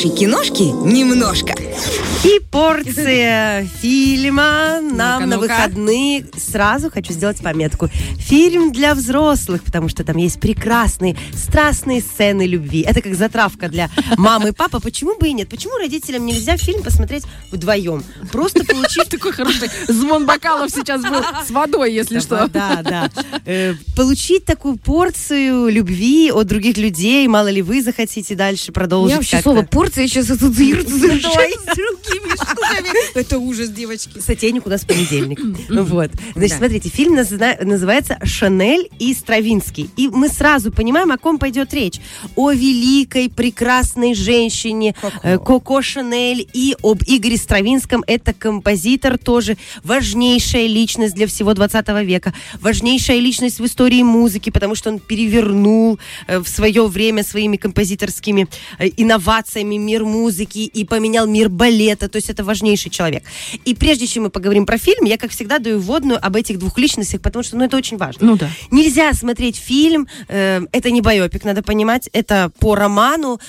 хорошей киношки немножко. И порция фильма нам Ну-ка, на ну-ка. выходные. Сразу хочу сделать пометку. Фильм для взрослых, потому что там есть прекрасные, страстные сцены любви. Это как затравка для мамы и папы. Почему бы и нет? Почему родителям нельзя фильм посмотреть вдвоем? Просто получив Такой хороший звон бокалов сейчас был с водой, если что. Да, да. Э, Получить такую порцию любви от других людей, мало ли вы захотите дальше продолжить меня вообще слово порция сейчас ассоциируется с другими штуками. Это ужас, девочки. Сатейник у нас в понедельник. Вот. Значит, смотрите, фильм называется «Шанель и Стравинский». И мы сразу понимаем, о ком пойдет речь. О великой, прекрасной женщине э, Коко Шанель и об Игоре Стравинском. Это композитор тоже, важнейшая личность для всего 20 века. Важнейшая личность в истории музыки, потому что он перевернул э, в свое время своими композиторскими э, инновациями мир музыки и поменял мир балета. То есть это важнейший человек. И прежде чем мы поговорим про фильм, я, как всегда, даю вводную об этих двух личностях, потому что ну, это очень важно. Ну да. Нельзя смотреть фильм, э, это не байопик, надо понимать, это по роману,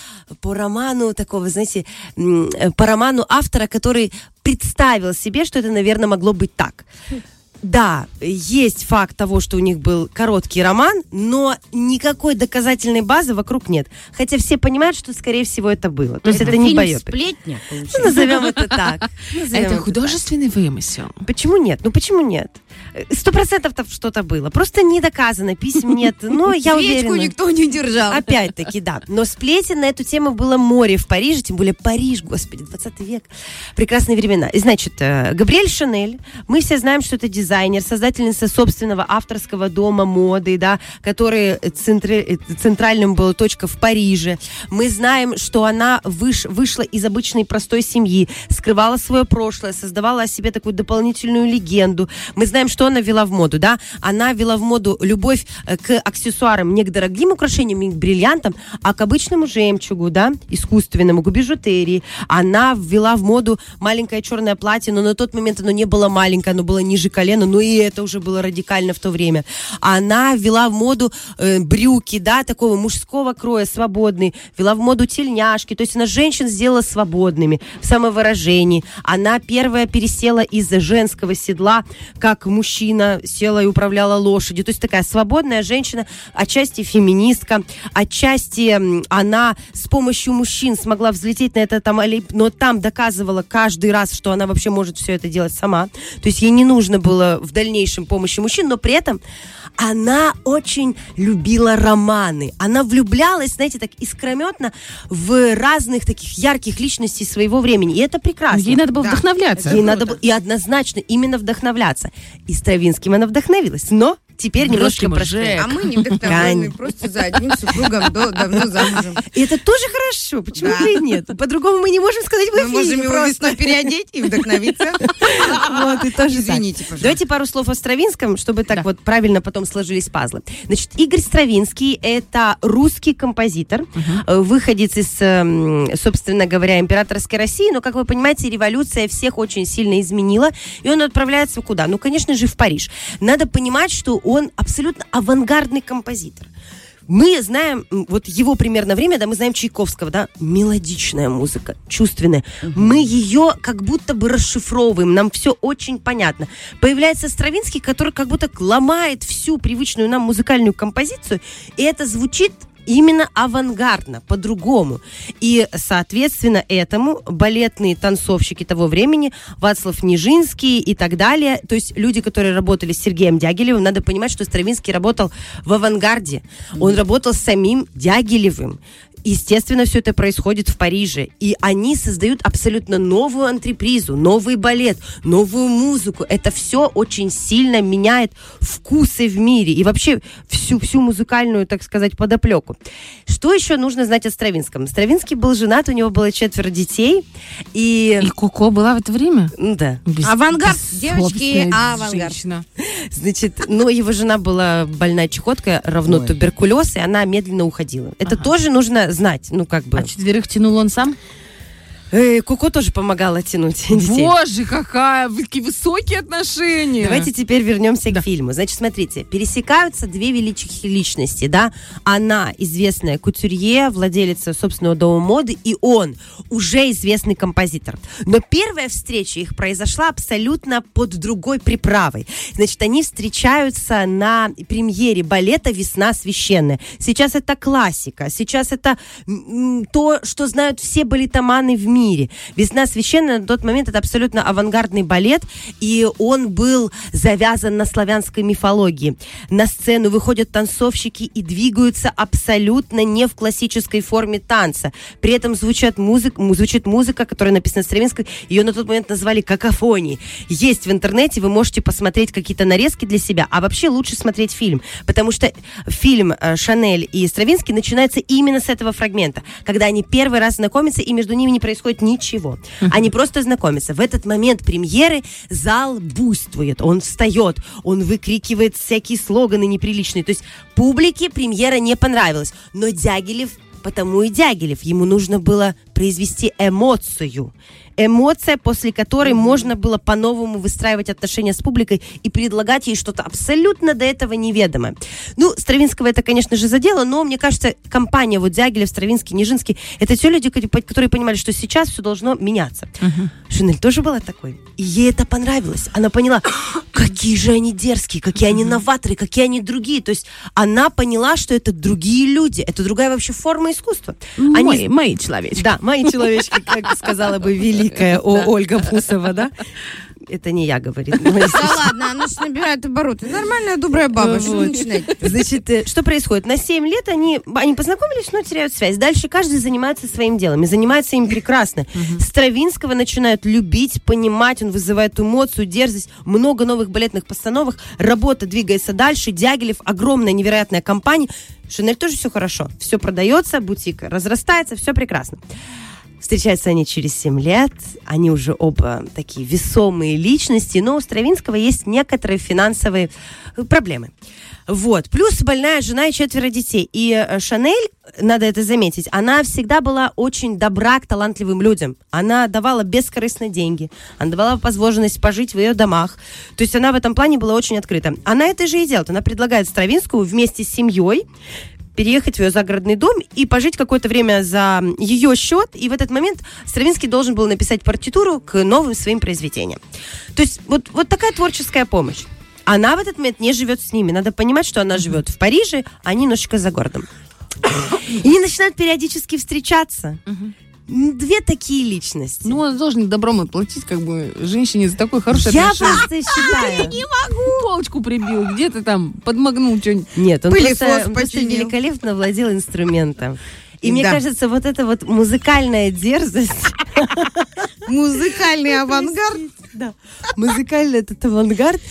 по роману такого, знаете, э, по роману автора, который представил себе, что это, наверное, могло быть так. Да, есть факт того, что у них был короткий роман, но никакой доказательной базы вокруг нет. Хотя все понимают, что, скорее всего, это было. То есть это, не фильм байопик. сплетня, Ну, получается. назовем это так. Назовем Это так. художественный вымысел. Почему нет? Ну почему нет? Сто процентов там что-то было. Просто не доказано, писем нет. Но я уверена. никто не держал. Опять-таки, да. Но сплетен на эту тему было море в Париже, тем более Париж, господи, 20 век. Прекрасные времена. И, значит, э, Габриэль Шанель, мы все знаем, что это дизайнер, создательница собственного авторского дома моды, да, который центри- центральным была точка в Париже. Мы знаем, что она выш- вышла из обычной простой семьи, скрывала свое прошлое, создавала о себе такую дополнительную легенду. Мы знаем, что она вела в моду, да? Она вела в моду любовь э, к аксессуарам, не к дорогим украшениям, не к бриллиантам, а к обычному жемчугу, да, искусственному, к бижутерии. Она ввела в моду маленькое черное платье, но на тот момент оно не было маленькое, оно было ниже колена, но и это уже было радикально в то время. Она ввела в моду э, брюки, да, такого мужского кроя, свободные, ввела в моду тельняшки, то есть она женщин сделала свободными в самовыражении. Она первая пересела из женского седла, как мужчина села и управляла лошадью. То есть такая свободная женщина, отчасти феминистка, отчасти она с помощью мужчин смогла взлететь на этот там, но там доказывала каждый раз, что она вообще может все это делать сама. То есть ей не нужно было в дальнейшем помощи мужчин, но при этом она очень любила романы. Она влюблялась, знаете, так искрометно в разных таких ярких личностей своего времени. И это прекрасно. Ей надо было Да. вдохновляться. Ей надо было и однозначно именно вдохновляться. И Стравинским она вдохновилась. Но теперь немножко Бросим про уже. А мы не вдохновлены, просто за одним супругом до- давно замужем. И это тоже хорошо. Почему Да. и нет? По-другому мы не можем сказать в Мы эфире. можем его просто. весной переодеть и вдохновиться. Вот, и тоже так. Извините, пожалуйста. Давайте пару слов о Стравинском, чтобы так Да. вот правильно потом сложились пазлы. Значит, Игорь Стравинский – это русский композитор, э, выходец из, эм, собственно говоря, императорской России, но, как вы понимаете, революция всех очень сильно изменила, и он отправляется куда? Ну, конечно же, в Париж. Надо понимать, что он абсолютно авангардный композитор. Мы знаем, вот его примерно время, да, мы знаем Чайковского, да, мелодичная музыка, чувственная. Мы ее как будто бы расшифровываем, нам все очень понятно. Появляется Стравинский, который как будто ломает всю привычную нам музыкальную композицию, и это звучит именно авангардно, по-другому. И, соответственно, этому балетные танцовщики того времени, Вацлав Нижинский и так далее, то есть люди, которые работали с Сергеем Дягилевым, надо понимать, что Стравинский работал в авангарде. Он работал с самим Дягилевым. Естественно, все это происходит в Париже. И они создают абсолютно новую антрепризу, новый балет, новую музыку. Это все очень сильно меняет вкусы в мире и вообще всю, всю музыкальную, так сказать, подоплеку. Что еще нужно знать о Стравинском? Стравинский был женат, у него было четверо детей. И... И Коко была в это время? Ну Да. Без- Авангард, бессовестная девочки, авангард. женщина. Значит, но его жена была больна чехоткой, равно Ой. туберкулез, и она медленно уходила. Это Ага. тоже нужно знать, ну как бы. А четверых тянул он сам? Э, Коко тоже помогала тянуть детей. Боже, какая, вы такие высокие отношения. Давайте теперь вернемся к фильму. Значит, смотрите, пересекаются две великих личности, да? Она, известная кутюрье, владелица собственного дома моды, и он, уже известный композитор. Но первая встреча их произошла абсолютно под другой приправой. Значит, они встречаются на премьере балета «Весна священная». Сейчас это классика, сейчас это то, что знают все балетоманы в мире. «Весна священная» на тот момент это абсолютно авангардный балет, и он был завязан на славянской мифологии. На сцену выходят танцовщики и двигаются абсолютно не в классической форме танца. При этом звучат музык, му- звучит музыка, которая написана стравинской. Ее на тот момент назвали какофонией. Есть в интернете, вы можете посмотреть какие-то нарезки для себя. А вообще лучше смотреть фильм, потому что фильм э, Шанель и Стравинский начинается именно с этого фрагмента, когда они первый раз знакомятся, и между ними не происходит ничего. Они просто знакомятся. В этот момент премьеры зал буйствует, он встает, он выкрикивает всякие слоганы неприличные. То есть публике премьера не понравилась. Но Дягилев потому и Дягилев. Ему нужно было произвести эмоцию. Эмоция, после которой можно было по-новому выстраивать отношения с публикой и предлагать ей что-то абсолютно до этого неведомое. Ну, Стравинского это, конечно же, задело, но мне кажется, компания вот Дягилев, Стравинский, Нижинский, это те люди, ко- которые понимали, что сейчас все должно меняться. Шинель тоже была такой. И ей это понравилось. Она поняла, какие же они дерзкие, какие они новаторы, какие они другие. То есть она поняла, что это другие люди, это другая вообще форма искусства. Они Мои, мои человечки. да, мои человечки, как сказала бы великая О- Ольга Фусова, да? Это не я, говорит. Да ладно, она же набирает обороты. Нормальная, добрая баба. Что? Значит, э, что происходит? На 7 лет они, они познакомились, но теряют связь. Дальше каждый занимается своим делом. И занимается им прекрасно. Стравинского начинают любить, понимать. Он вызывает эмоцию, дерзость. Много новых балетных постановок. Работа двигается дальше. Дягилев, огромная, невероятная компания. Шинель тоже все хорошо. Все продается, бутик разрастается, все прекрасно. Встречаются они через 7 лет, они уже оба такие весомые личности, но у Стравинского есть некоторые финансовые э, проблемы. Вот. Плюс больная жена и четверо детей. И э, Шанель, надо это заметить, она всегда была очень добра к талантливым людям. Она давала бескорыстно деньги, она давала возможность пожить в ее домах. То есть она в этом плане была очень открыта. Она это же и делает. Она предлагает Стравинскому вместе с семьей переехать в ее загородный дом и пожить какое-то время за ее счет. И в этот момент Стравинский должен был написать партитуру к новым своим произведениям. То есть вот, вот такая творческая помощь. Она в этот момент не живет с ними. Надо понимать, что она живет в Париже, а они немножечко за городом. И они начинают периодически встречаться. Две такие личности. Ну, он должен добром отплатить, как бы, женщине за такое хорошее я отношение. просто считаю. Полочку прибил, где ты там подмагнул что-нибудь. Нет, он Пылесос просто, великолепно владел инструментом. И мне кажется, вот эта вот музыкальная дерзость, Музыкальный авангард. да, музыкальный этот авангард,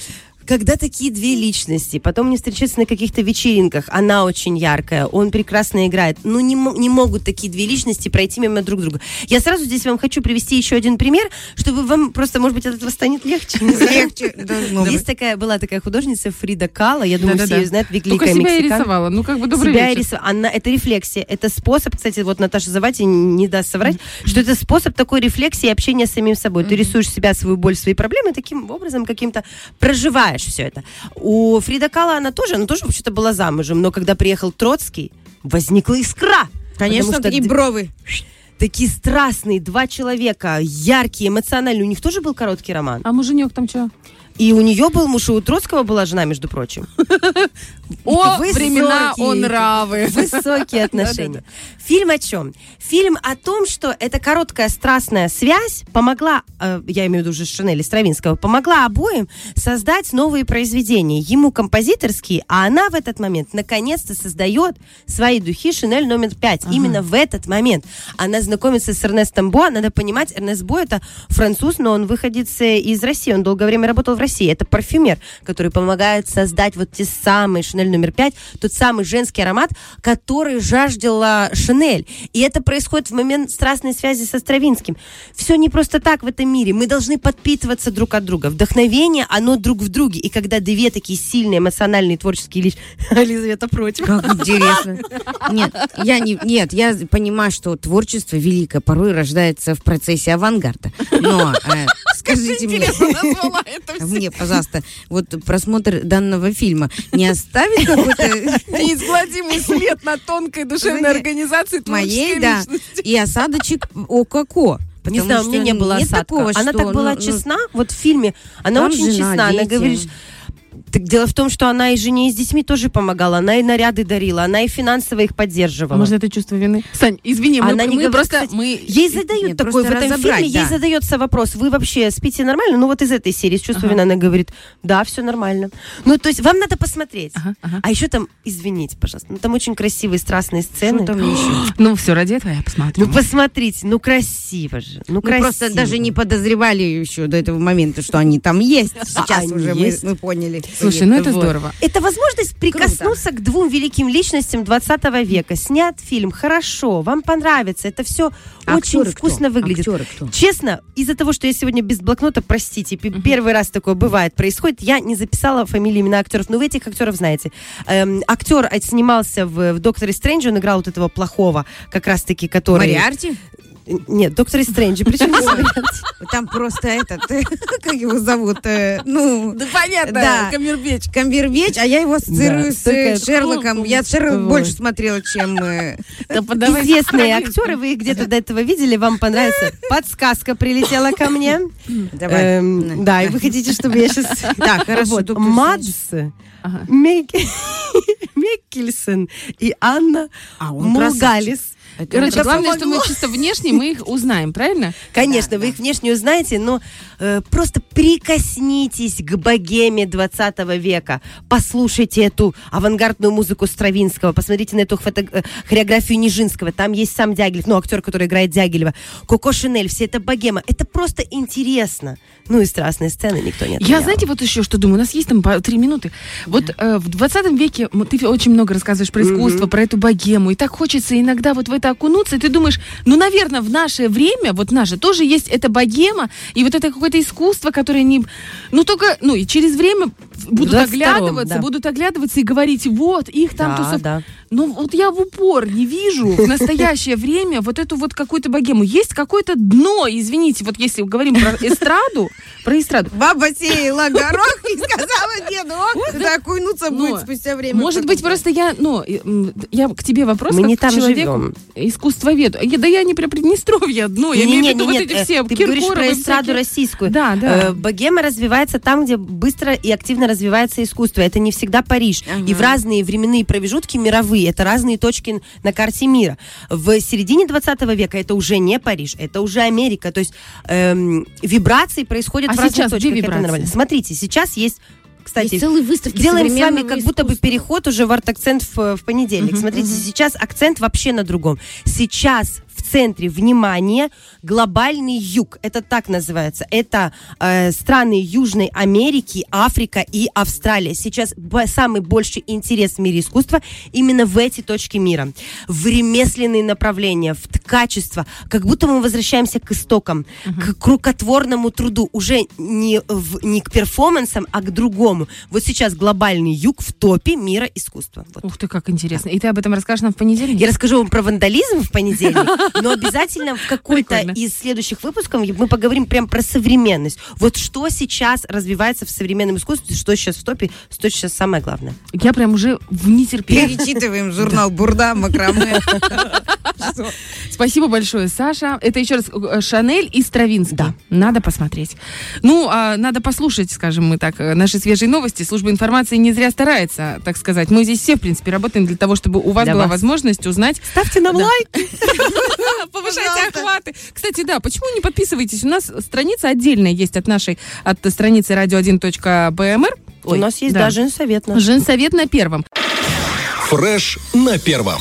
когда такие две личности, потом они встречаются на каких-то вечеринках, она очень яркая, он прекрасно играет, ну не, не могут такие две личности пройти мимо друг друга. Я сразу здесь вам хочу привести еще один пример, чтобы вам просто, может быть, от этого станет легче. не. Легче быть. Есть такая, была такая художница Фрида Кала, я думаю, все ее знают, великая себя мексиканка. рисовала. Ну, как бы добрый себя вечер. Она, это рефлексия, это способ, кстати, вот Наташа Завати не даст соврать, что это способ такой рефлексии и общения с самим собой. Ты рисуешь себя, свою боль, свои проблемы, таким образом каким-то проживаешь все это. У Фрида Кала она тоже, она тоже вообще-то была замужем, но когда приехал Троцкий, возникла искра. Конечно, что и бровы. такие страстные два человека, яркие, эмоциональные. У них тоже был короткий роман. А муженек там что? И у нее был муж, и у Троцкого была жена, между прочим. О, времена, о, нравы. Высокие отношения. Фильм о чем? Фильм о том, что эта короткая страстная связь помогла, э, я имею в виду уже Шинели Стравинского, помогла обоим создать новые произведения. Ему композиторские, а она в этот момент наконец-то создает свои духи Шинель номер пять. Именно в этот момент она знакомится с Эрнестом Бо. Надо понимать, Эрнест Бо это француз, но он выходец э, из России. Он долгое время работал в России. России. Это парфюмер, который помогает создать вот те самые Шанель номер пять, тот самый женский аромат, который жаждала Шанель. И это происходит в момент страстной связи со Стравинским. Все не просто так в этом мире. Мы должны подпитываться друг от друга. Вдохновение, оно друг в друге. И когда две такие сильные эмоциональные творческие личности... Елизавета против. Как интересно. Нет, я не, нет, я понимаю, что творчество великое порой рождается в процессе авангарда. Но э, скажите мне, мне, пожалуйста, вот просмотр данного фильма не оставит какой-то Неизгладимый след на тонкой душевной организации моей, да, и осадочек о како. Не Потому знаю, у меня не было осадка. такого, она что, так была ну, ну, честна, вот в фильме, она очень жена, честна. Она говорит, так дело в том, что она и жене, и с детьми тоже помогала. Она и наряды дарила, она и финансово их поддерживала. А может, это чувство вины? Сань, извини, мы, Она не мы говорит, просто... кстати, мы... Ей задают Нет, такой в этом фильме, ей да. задается вопрос, вы вообще спите нормально? Ну вот из этой серии, с чувства Ага. вины, она говорит, да, все нормально. Ну то есть вам надо посмотреть. Ага, ага. А еще там, извините, пожалуйста, ну, там очень красивые страстные сцены. Что там еще? Ну, все, ради этого я посмотрю. Ну посмотрите, ну красиво же, ну Мы красиво. просто даже не подозревали еще до этого момента, что они там есть. Сейчас они уже мы, мы поняли. Слушай, ну это Вот. здорово. Это возможность прикоснуться к двум великим личностям 20 века. Снят фильм, хорошо, вам понравится. Это все очень Актеры кто? вкусно выглядит. Актеры кто? Честно, из-за того, что я сегодня без блокнота, простите, пи- первый раз такое бывает, происходит, я не записала фамилии, имена актеров, но вы этих актеров знаете. Эм, актер э, снимался в, в «Докторе Стрэндже», он играл вот этого плохого, как раз-таки, который... Мариарти? Нет, «Докторе Стрэнджи», причем? Там просто этот, как его зовут, э, ну, Да понятно, Да. Камербеч. Камбербэтч, а я его ассоциирую Да, с э, Шерлоком. Я Шерлок Вот. больше смотрела, чем... э, Да Известные актеры, вы их где-то до этого видели, вам понравится. Подсказка прилетела ко мне. Давай. Эм, На. Да, и вы хотите, чтобы я сейчас... Так, хорошо, Вот, доктор Мадс, Меккельсен и Анна А, Мулгалис. Это Короче, Это главное, что помогло. мы чисто внешне, мы их узнаем, правильно? Конечно, Да, вы да. их внешне узнаете, но э, просто прикоснитесь к богеме 20 века. Послушайте эту авангардную музыку Стравинского, посмотрите на эту фото- э, хореографию Нижинского. Там есть сам Дягилев, ну, актер, который играет Дягилева. Коко Шинель, все это богема. Это просто интересно. Ну и страстные сцены никто не Я, отменял. знаете, вот еще что думаю, у нас есть там по три минуты. Вот э, в 20 веке ты очень много рассказываешь про искусство, про эту богему, и так хочется иногда вот в это окунуться, и ты думаешь, ну, наверное, в наше время, вот наше, тоже есть эта богема, и вот это какое-то искусство, которое не... Ну, только, ну, и через время будут 22-м, оглядываться, да. будут оглядываться и говорить, вот, их там Да, тусовка. да. Ну, вот я в упор не вижу в настоящее время вот эту вот какую-то богему. Есть какое-то дно, извините, вот если говорим про эстраду, про эстраду. Баба сеяла горох и сказала деду, о, это окунуться будет спустя время. Может быть, просто я, ну, я к тебе вопрос Мы как не к там человеку, искусствоведу. Да я не про Приднестровье одно, я имею в виду вот эти э, все Ты говоришь про эстраду российскую. Да, да. Э, Богема развивается там, где быстро и активно развивается искусство. Это не всегда Париж. И в разные временные промежутки мировые. Это разные точки на карте мира. В середине 20 века это уже не Париж, это уже Америка. То есть эм, вибрации происходят А в сейчас где точках. Это вибрации? нормально. Смотрите, сейчас есть кстати, Есть целые выставки Делаем с вами как будто бы искусства. переход уже в арт-акцент в, в понедельник. Мгм, Смотрите, мгм. сейчас акцент вообще на другом. Сейчас центре внимания глобальный юг. Это так называется. Это э, страны Южной Америки, Африка и Австралия. Сейчас самый больший интерес в мире искусства именно в эти точки мира. В ремесленные направления, в ткачество. Как будто мы возвращаемся к истокам, к рукотворному труду. Уже не, в- не к перформансам, а к другому. Вот сейчас глобальный юг в топе мира искусства. Вот. Ух ты, как интересно. И ты об этом расскажешь нам в понедельник? Я расскажу вам про вандализм в понедельник, но обязательно в какой-то из следующих выпусков мы поговорим прям про современность. Вот что сейчас развивается в современном искусстве, что сейчас в топе, что сейчас самое главное. Я прям уже в нетерпении. Перечитываем журнал Бурда, Макраме. Спасибо большое, Саша. Это еще раз э, Шанель и Стравинский. Да. Надо посмотреть. Ну, а надо послушать, скажем мы так, э, наши свежие новости. Служба информации не зря старается, так сказать. Мы здесь все, в принципе, работаем для того, чтобы у вас Для была вас. возможность узнать. Ставьте нам Да. лайк. Повышайте охваты. Кстати, да, почему не подписываетесь? У нас страница отдельная есть от нашей, от страницы radio1.bmr. У нас есть да. даже совет наш. Женсовет на первом. Фреш на первом.